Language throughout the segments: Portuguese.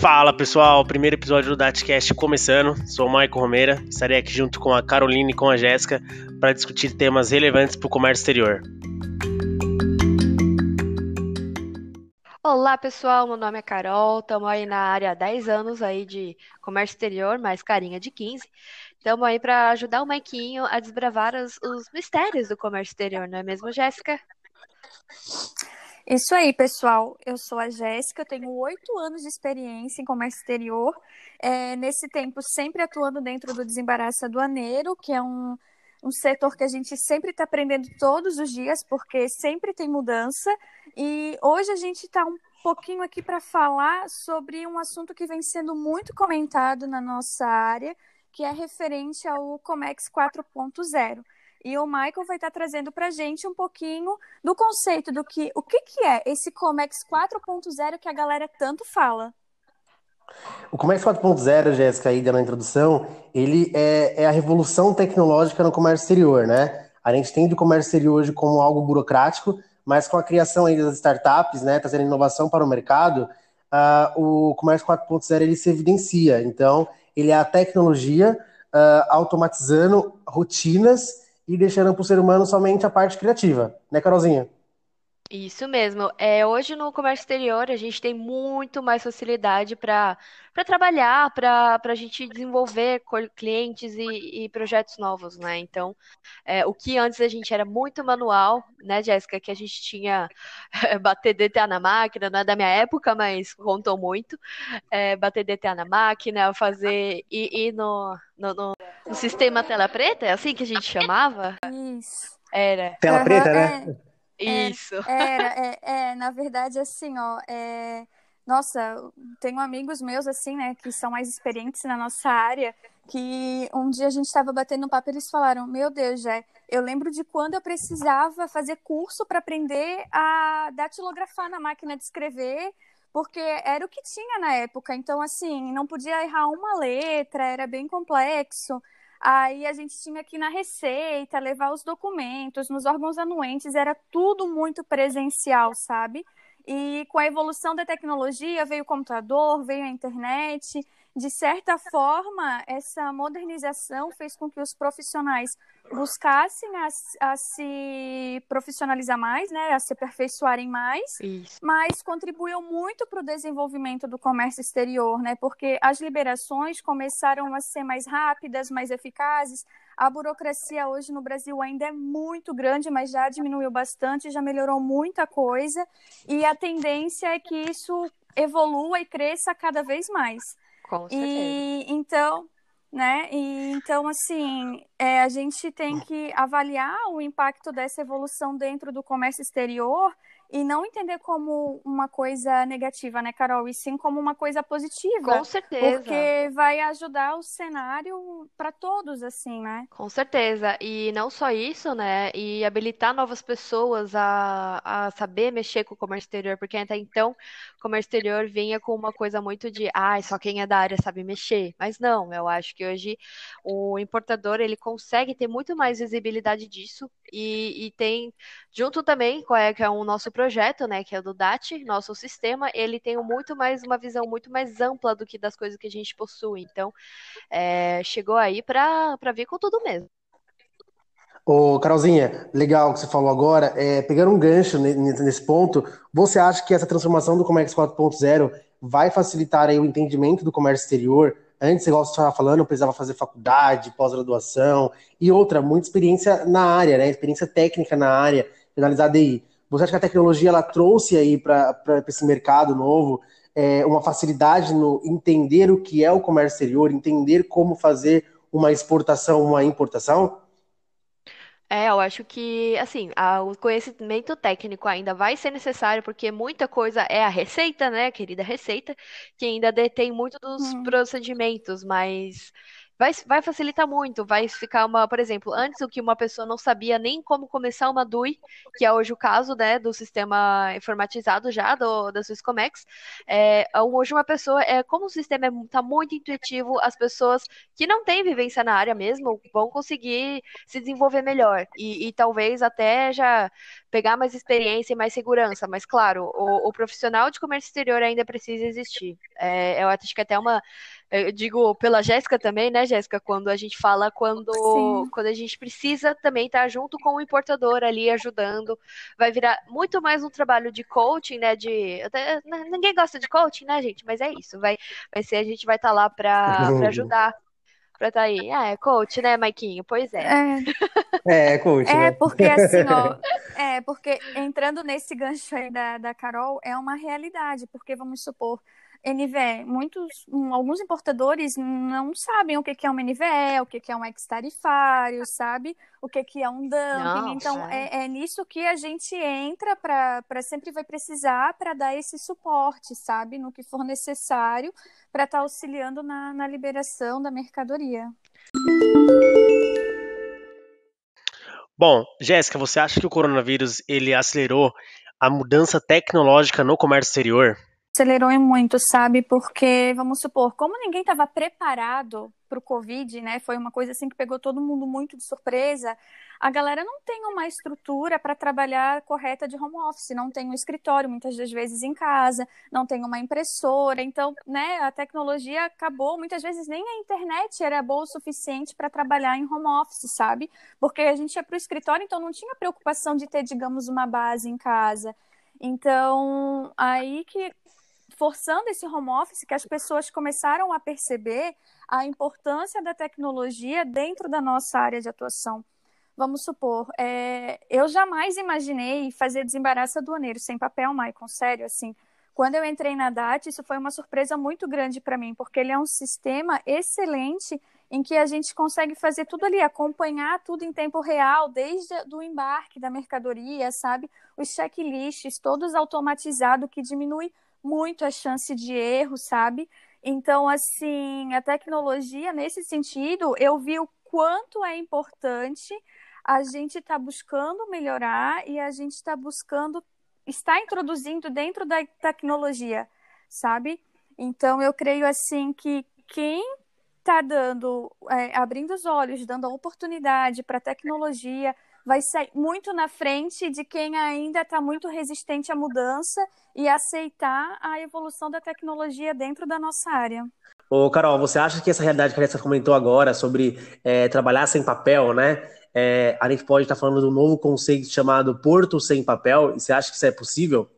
Fala pessoal, primeiro episódio do Datcast começando. Sou o Maicon Romeira, estarei aqui junto com a Caroline e com a Jéssica para discutir temas relevantes para o comércio exterior. Olá pessoal, meu nome é Carol, estamos aí na área há 10 anos aí de comércio exterior, mais carinha de 15. Estamos aí para ajudar o Maiquinho a desbravar os, os mistérios do comércio exterior, não é mesmo, Jéssica? Isso aí, pessoal. Eu sou a Jéssica, tenho oito anos de experiência em comércio exterior. É, nesse tempo, sempre atuando dentro do desembaraço aduaneiro, que é um, um setor que a gente sempre está aprendendo todos os dias, porque sempre tem mudança. E hoje a gente está um pouquinho aqui para falar sobre um assunto que vem sendo muito comentado na nossa área, que é referente ao Comex 4.0. E o Michael vai estar trazendo para a gente um pouquinho do conceito do que o que, que é esse Comex 4.0 que a galera tanto fala. O Comex 4.0, Jéssica, aí na introdução, ele é, é, a revolução tecnológica no comércio exterior, né? A gente tem do comércio exterior hoje como algo burocrático, mas com a criação aí das startups, né, trazendo inovação para o mercado, uh, o comércio 4.0 ele se evidencia. Então, ele é a tecnologia uh, automatizando rotinas e deixando para o ser humano somente a parte criativa, né, Carolzinha? Isso mesmo. É, hoje no comércio exterior a gente tem muito mais facilidade para trabalhar, para a gente desenvolver clientes e, e, projetos novos, né? Então, é, o que antes a gente era muito manual, né, Jéssica, que a gente tinha bater DTA na máquina, não é da minha época, mas contou muito, é, bater DTA na máquina, fazer ir, ir no, no, no, no sistema tela preta, é assim que a gente chamava? Isso. Era. Tela uhum, preta, né? É. Isso. Era, é, é, na verdade, assim, ó, é, nossa, tenho amigos meus, assim, né, que são mais experientes na nossa área, que um dia a gente estava batendo um papo e eles falaram, meu Deus, já, eu lembro de quando eu precisava fazer curso para aprender a datilografar na máquina de escrever, porque era o que tinha na época, então, assim, não podia errar uma letra, era bem complexo, Aí a gente tinha que ir na Receita, levar os documentos, nos órgãos anuentes, era tudo muito presencial, sabe? E com a evolução da tecnologia veio o computador, veio a internet. De certa forma, essa modernização fez com que os profissionais buscassem a, a, se profissionalizar mais, né, a se aperfeiçoarem mais, Isso. mas contribuiu muito para o desenvolvimento do comércio exterior, né, porque as liberações começaram a ser mais rápidas, mais eficazes. A burocracia hoje no Brasil ainda é muito grande, mas já diminuiu bastante, já melhorou muita coisa, e a tendência é que isso evolua e cresça cada vez mais. Com certeza. E então, né? E então, assim, é, a gente tem que avaliar o impacto dessa evolução dentro do comércio exterior e não entender como uma coisa negativa, né, Carol? E sim como uma coisa positiva. Com certeza. Porque vai ajudar o cenário para todos, assim, né? Com certeza. E não só isso, né? E habilitar novas pessoas a, a saber mexer com o comércio exterior, porque até então comércio exterior vinha com uma coisa muito de, ah, só quem é da área sabe mexer. Mas não, eu acho que hoje o importador ele consegue ter muito mais visibilidade disso e, e tem, junto também com é, que é o nosso projeto, né, que é o do DAT, nosso sistema, ele tem muito mais uma visão muito mais ampla do que das coisas que a gente possui. Então, é, chegou aí para vir com tudo mesmo. Ô, Carolzinha, legal o que você falou agora. É, pegando um gancho nesse ponto, você acha que essa transformação do Comex 4.0 vai facilitar aí o entendimento do comércio exterior? Antes, igual você estava falando, precisava fazer faculdade, pós-graduação e outra, muita experiência na área, né? Experiência técnica na área, analisar DI. Você acha que a tecnologia ela trouxe aí para esse mercado novo é, uma facilidade no entender o que é o comércio exterior, entender como fazer uma exportação, uma importação? É, eu acho que, assim, a- o conhecimento técnico ainda vai ser necessário, porque muita coisa é a receita, né, querida receita, que ainda detém muito dos Hum. procedimentos, mas vai, vai facilitar muito. Vai ficar uma, por exemplo, antes o que uma pessoa não sabia nem como começar uma DUI, que é hoje o caso, né, do sistema informatizado já, do, da Swisscomex, é, hoje uma pessoa, é, como o sistema está é, muito intuitivo, as pessoas que não têm vivência na área mesmo vão conseguir se desenvolver melhor e, e talvez até já pegar mais experiência e mais segurança, mas claro, o, o profissional de comércio exterior ainda precisa existir. É, eu acho que até uma eu digo pela Jéssica também, né, Jéssica? Quando a gente fala quando, quando a gente precisa também estar junto com o importador ali ajudando, vai virar muito mais um trabalho de coaching, né? De até, ninguém gosta de coaching, né, gente? Mas é isso. Vai, vai ser a gente vai estar tá lá para ajudar. Pra tá aí. Ah, é coach, né, Maiquinho? Pois é. É, é coach. É, né? porque assim, ó. É, porque entrando nesse gancho aí da, da Carol, é uma realidade, porque vamos supor, NVE, muitos, um, alguns importadores não sabem o que, que é uma NVE, o que, que é um ex-tarifário, sabe? O que, que é um dumping. Então, é, é nisso que a gente entra para sempre vai precisar para dar esse suporte, sabe? No que for necessário para estar tá auxiliando na, na liberação da mercadoria. Bom, Jéssica, você acha que o coronavírus ele acelerou a mudança tecnológica no comércio exterior? Acelerou muito, sabe? Porque, vamos supor, como ninguém estava preparado para o Covid, né? Foi uma coisa assim que pegou todo mundo muito de surpresa. A galera não tem uma estrutura para trabalhar correta de home office, não tem um escritório, muitas das vezes em casa, não tem uma impressora. Então, né, a tecnologia acabou, muitas vezes nem a internet era boa o suficiente para trabalhar em home office, sabe? Porque a gente ia para o escritório, então não tinha preocupação de ter, digamos, uma base em casa. Então, aí que forçando esse home office que as pessoas começaram a perceber a importância da tecnologia dentro da nossa área de atuação. Vamos supor, é, eu jamais imaginei fazer desembaraço aduaneiro sem papel, Maicon, sério, assim. Quando eu entrei na DAT, isso foi uma surpresa muito grande para mim, porque ele é um sistema excelente em que a gente consegue fazer tudo ali, acompanhar tudo em tempo real, desde o embarque da mercadoria, sabe? Os checklists, todos automatizados, que diminui muito a chance de erro, sabe? Então, assim, a tecnologia, nesse sentido, eu vi o quanto é importante a gente estar tá buscando melhorar e a gente está buscando, está introduzindo dentro da tecnologia, sabe? Então, eu creio, assim, que quem está dando, é, abrindo os olhos, dando a oportunidade para a tecnologia, vai sair muito na frente de quem ainda está muito resistente à mudança e aceitar a evolução da tecnologia dentro da nossa área. Ô, Carol, você acha que essa realidade que a gente comentou agora sobre é, trabalhar sem papel, né? É, a gente pode estar tá falando de um novo conceito chamado Porto sem papel, e você acha que isso é possível?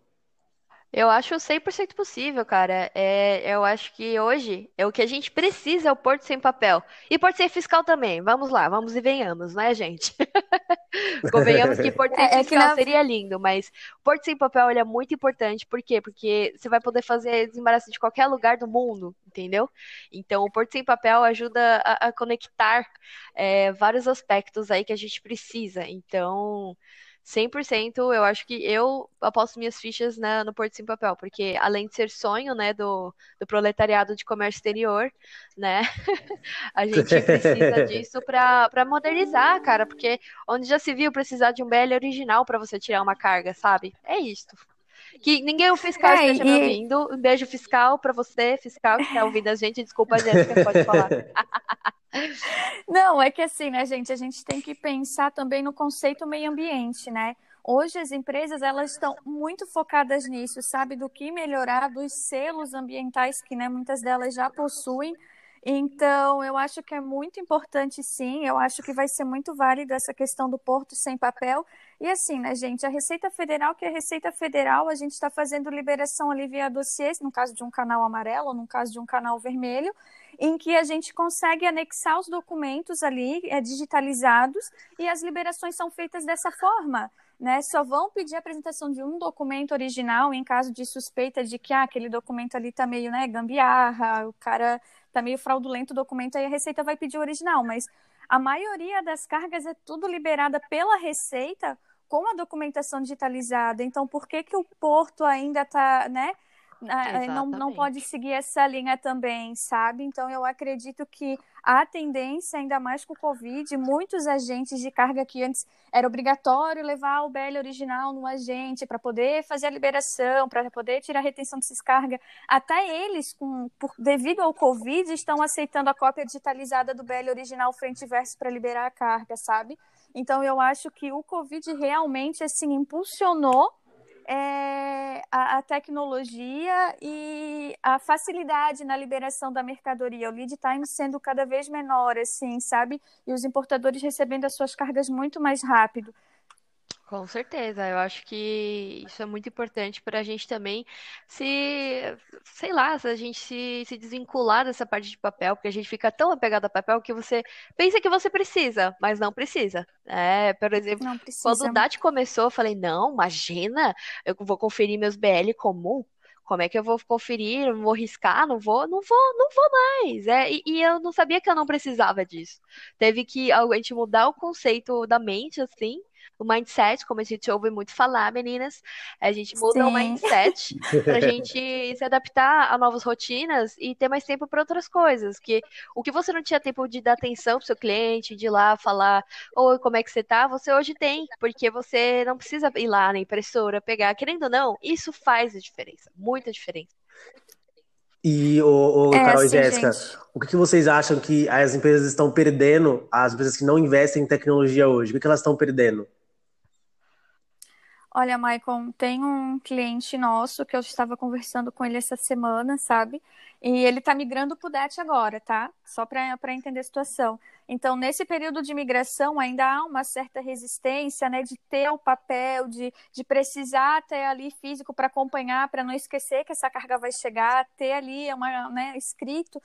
Eu acho 100% possível, cara. É, eu acho que hoje é o que a gente precisa é o Porto sem papel. E Porto sem fiscal também. Vamos lá, vamos e venhamos, né, gente? Convenhamos que Porto sem é, fiscal é na... seria lindo, mas Porto sem papel é muito importante. Por quê? Porque você vai poder fazer desembaraço de qualquer lugar do mundo, entendeu? Então, o Porto sem papel ajuda a, a conectar é, vários aspectos aí que a gente precisa. Então. 100%, eu acho que eu aposto minhas fichas né, no Porto Sem Papel, porque além de ser sonho, né, do, do proletariado de comércio exterior, né, a gente precisa disso para modernizar, cara, porque onde já se viu precisar de um BL original para você tirar uma carga, sabe? É isso. Que ninguém o fiscal é, esteja e... me ouvindo. Um beijo fiscal para você, fiscal que está ouvindo a gente. Desculpa, Jéssica, pode falar. Não, é que assim, né, gente, a gente tem que pensar também no conceito meio ambiente, né? Hoje as empresas elas estão muito focadas nisso, sabe, do que melhorar dos selos ambientais que, né, muitas delas já possuem. Então, eu acho que é muito importante, sim. Eu acho que vai ser muito válido essa questão do porto sem papel. E assim, né, gente, a Receita Federal, que é a Receita Federal, a gente está fazendo liberação ali via dossiês, no caso de um canal amarelo, ou no caso de um canal vermelho em que a gente consegue anexar os documentos ali é, digitalizados e as liberações são feitas dessa forma. Né, só vão pedir a apresentação de um documento original em caso de suspeita de que ah, aquele documento ali está meio né, gambiarra, o cara está meio fraudulento o documento, aí a Receita vai pedir o original. Mas a maioria das cargas é tudo liberada pela Receita com a documentação digitalizada. Então, por que, que o Porto ainda está né, é, não, não pode seguir essa linha também, sabe? Então eu acredito que a tendência, ainda mais com o Covid, muitos agentes de carga que antes era obrigatório levar o BL original no agente para poder fazer a liberação, para poder tirar a retenção de descarga, até eles, com, por, devido ao Covid, estão aceitando a cópia digitalizada do BL original frente e verso para liberar a carga, sabe? Então eu acho que o Covid realmente assim impulsionou é, a, a, tecnologia e a facilidade na liberação da mercadoria, o lead time sendo cada vez menor, assim, sabe? E os importadores recebendo as suas cargas muito mais rápido. Com certeza, eu acho que isso é muito importante para a gente também se, sei lá, se a gente se, se desvincular dessa parte de papel, porque a gente fica tão apegado a papel que você pensa que você precisa, mas não precisa. É, por exemplo, quando o DAT começou, eu falei, não, imagina, eu vou conferir meus BL comum. Como é que eu vou conferir? Não vou riscar? Não vou, não vou, não vou mais. É, e, e, eu não sabia que eu não precisava disso. Teve que a gente mudar o conceito da mente, assim, o mindset, como a gente ouve muito falar, meninas. A gente muda Sim. o mindset para a gente se adaptar a novas rotinas e ter mais tempo para outras coisas. Que o que você não tinha tempo de dar atenção pro seu cliente, de ir lá falar, oi, como é que você tá? Você hoje tem, porque você não precisa ir lá na impressora, pegar. Querendo ou não, isso faz a diferença, muita diferença. E, o, o é, Carol e Jéssica, o que, que, vocês acham que as empresas estão perdendo, as empresas que não investem em tecnologia hoje, o que, que elas estão perdendo? Olha, Maicon, tem um cliente nosso que eu estava conversando com ele essa semana, sabe? E ele está migrando para o DET agora, tá? Só para entender a situação. Então, nesse período de migração, ainda há uma certa resistência, né? De ter o papel, de, de precisar ter ali físico para acompanhar, para não esquecer que essa carga vai chegar, ter ali uma, né, escrito.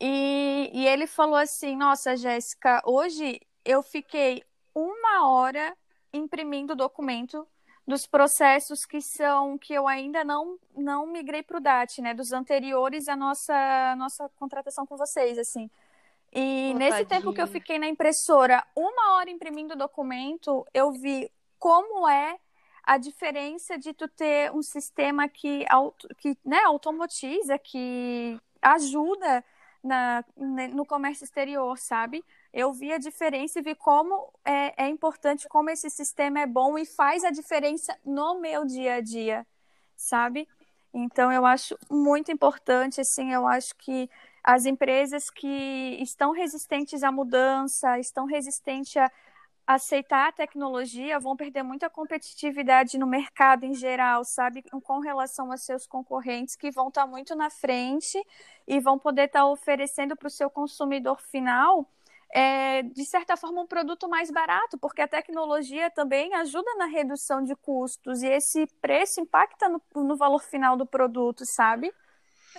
E, e ele falou assim: Nossa, Jéssica, hoje eu fiquei uma hora imprimindo o documento dos processos que são que eu ainda não não migrei para o DAT, né, dos anteriores à nossa nossa contratação com vocês, assim. E oh, nesse tadinha. tempo que eu fiquei na impressora, uma hora imprimindo o documento, eu vi como é a diferença de tu ter um sistema que, que né, automatiza, que ajuda na, no comércio exterior, sabe? Eu vi a diferença e vi como é, é importante, como esse sistema é bom e faz a diferença no meu dia a dia, sabe? Então, eu acho muito importante, assim, eu acho que as empresas que estão resistentes à mudança, estão resistentes a aceitar a tecnologia, vão perder muita competitividade no mercado em geral, sabe? Com relação a seus concorrentes que vão estar muito na frente e vão poder estar oferecendo para o seu consumidor final é, de certa forma, um produto mais barato, porque a tecnologia também ajuda na redução de custos e esse preço impacta no, no valor final do produto, sabe?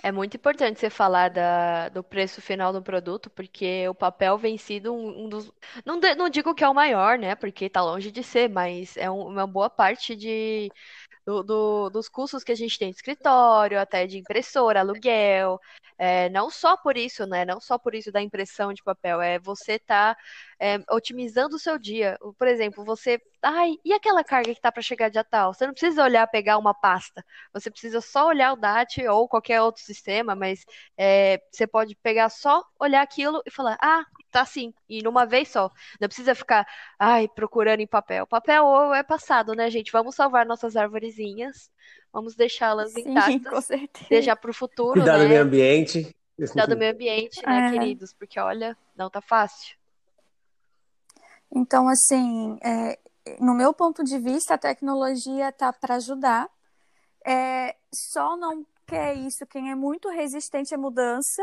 É muito importante você falar da, do preço final do produto, porque o papel vem sido um, um dos. Não, não digo que é o maior, né? Porque está longe de ser, mas é um, uma boa parte de, do, do, dos custos que a gente tem de escritório, até de impressora, aluguel. É, não só por isso, né? Não só por isso da impressão de papel, é você tá é, otimizando o seu dia. Por exemplo, você. Ai, e aquela carga que tá para chegar dia tal? Você não precisa olhar, pegar uma pasta. Você precisa só olhar o DAT ou qualquer outro sistema, mas é, você pode pegar só, olhar aquilo e falar, ah, tá assim, e numa vez só. Não precisa ficar, ai, procurando em papel. Papel é passado, né, gente? Vamos salvar nossas árvorezinhas, vamos deixá-las intactas, com certeza. deixar pro futuro, Cuidar né? do meio ambiente. Cuidar do meio ambiente, né, é. queridos? Porque, olha, não tá fácil. Então, assim, é, no meu ponto de vista, a tecnologia tá para ajudar. É, só não quer isso quem é muito resistente à mudança,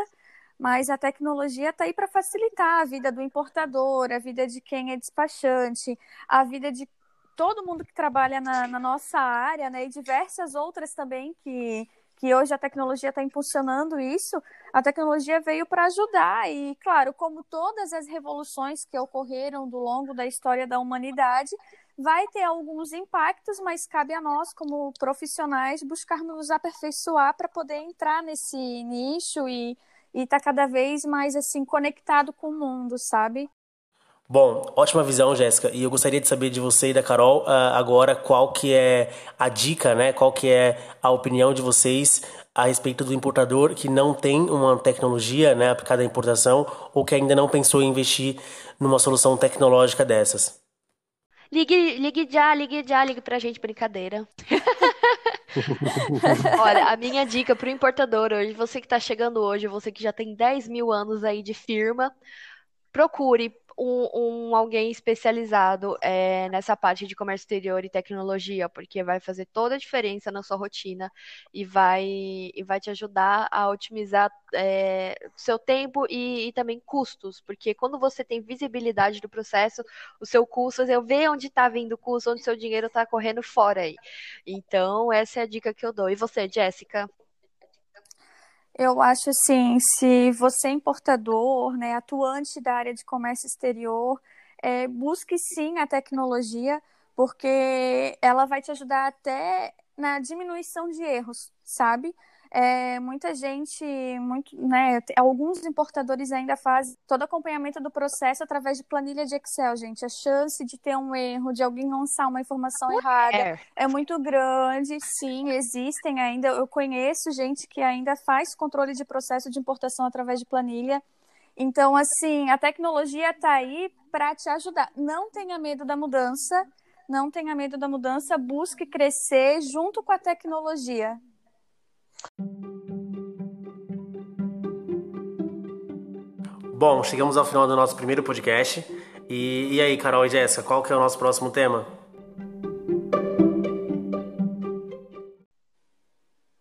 mas a tecnologia está aí para facilitar a vida do importador, a vida de quem é despachante, a vida de todo mundo que trabalha na, na nossa área, né, e diversas outras também que, que hoje a tecnologia está impulsionando isso. A tecnologia veio para ajudar e, claro, como todas as revoluções que ocorreram do longo da história da humanidade, vai ter alguns impactos, mas cabe a nós, como profissionais, buscarmos aperfeiçoar para poder entrar nesse nicho e e tá cada vez mais assim conectado com o mundo, sabe? Bom, ótima visão, Jéssica. E eu gostaria de saber de você e da Carol uh, agora qual que é a dica, né? Qual que é a opinião de vocês a respeito do importador que não tem uma tecnologia né, aplicada à importação ou que ainda não pensou em investir numa solução tecnológica dessas. Ligue, ligue já, ligue já, ligue pra gente, brincadeira. Olha, a minha dica pro importador hoje, você que tá chegando hoje, você que já tem 10 mil anos aí de firma, procure um, um alguém especializado é, nessa parte de comércio exterior e tecnologia, porque vai fazer toda a diferença na sua rotina e vai, e vai te ajudar a otimizar é, seu tempo e, e, também custos, porque quando você tem visibilidade do processo, o seu custo, eu ver onde está vindo o custo, onde seu dinheiro está correndo fora aí. Então, essa é a dica que eu dou. E você, Jéssica? Eu acho assim, se você é importador, né, atuante da área de comércio exterior, é, busque sim a tecnologia, porque ela vai te ajudar até na diminuição de erros, sabe? É, muita gente, muito, né, alguns importadores ainda fazem todo acompanhamento do processo através de planilha de Excel, gente. A chance de ter um erro, de alguém lançar uma informação errada é, é muito grande. Sim, existem ainda. Eu conheço gente que ainda faz controle de processo de importação através de planilha. Então, assim, a tecnologia está aí para te ajudar. Não tenha medo da mudança, não tenha medo da mudança, busque crescer junto com a tecnologia. Bom, chegamos ao final do nosso primeiro podcast. E, e aí, Carol e Jéssica, qual que é o nosso próximo tema?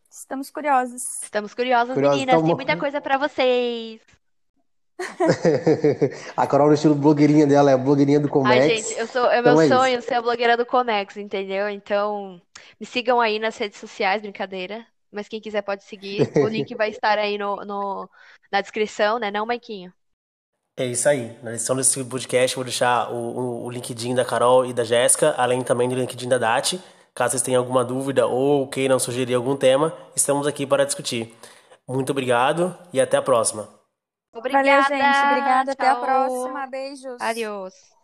Estamos curiosos. Estamos curiosos, curiosos meninas. Então... Tem muita coisa para vocês. a Carol no estilo blogueirinha dela, é a blogueirinha do Comex. Ai, gente, eu sou, é então meu é sonho isso. ser a blogueira do Comex, entendeu? Então, me sigam aí nas redes sociais, brincadeira mas quem quiser pode seguir. O link vai estar aí no, no, na descrição, né? Não, Maiquinho? É isso aí. Na descrição desse podcast vou deixar o, o, o LinkedIn da Carol e da Jéssica, além também do LinkedIn da Dati. Caso vocês tenham alguma dúvida ou queiram sugerir algum tema, estamos aqui para discutir. Muito obrigado e até a próxima. Obrigada, Valeu, gente. Obrigada. Tchau. Até a próxima. Beijos. Adiós.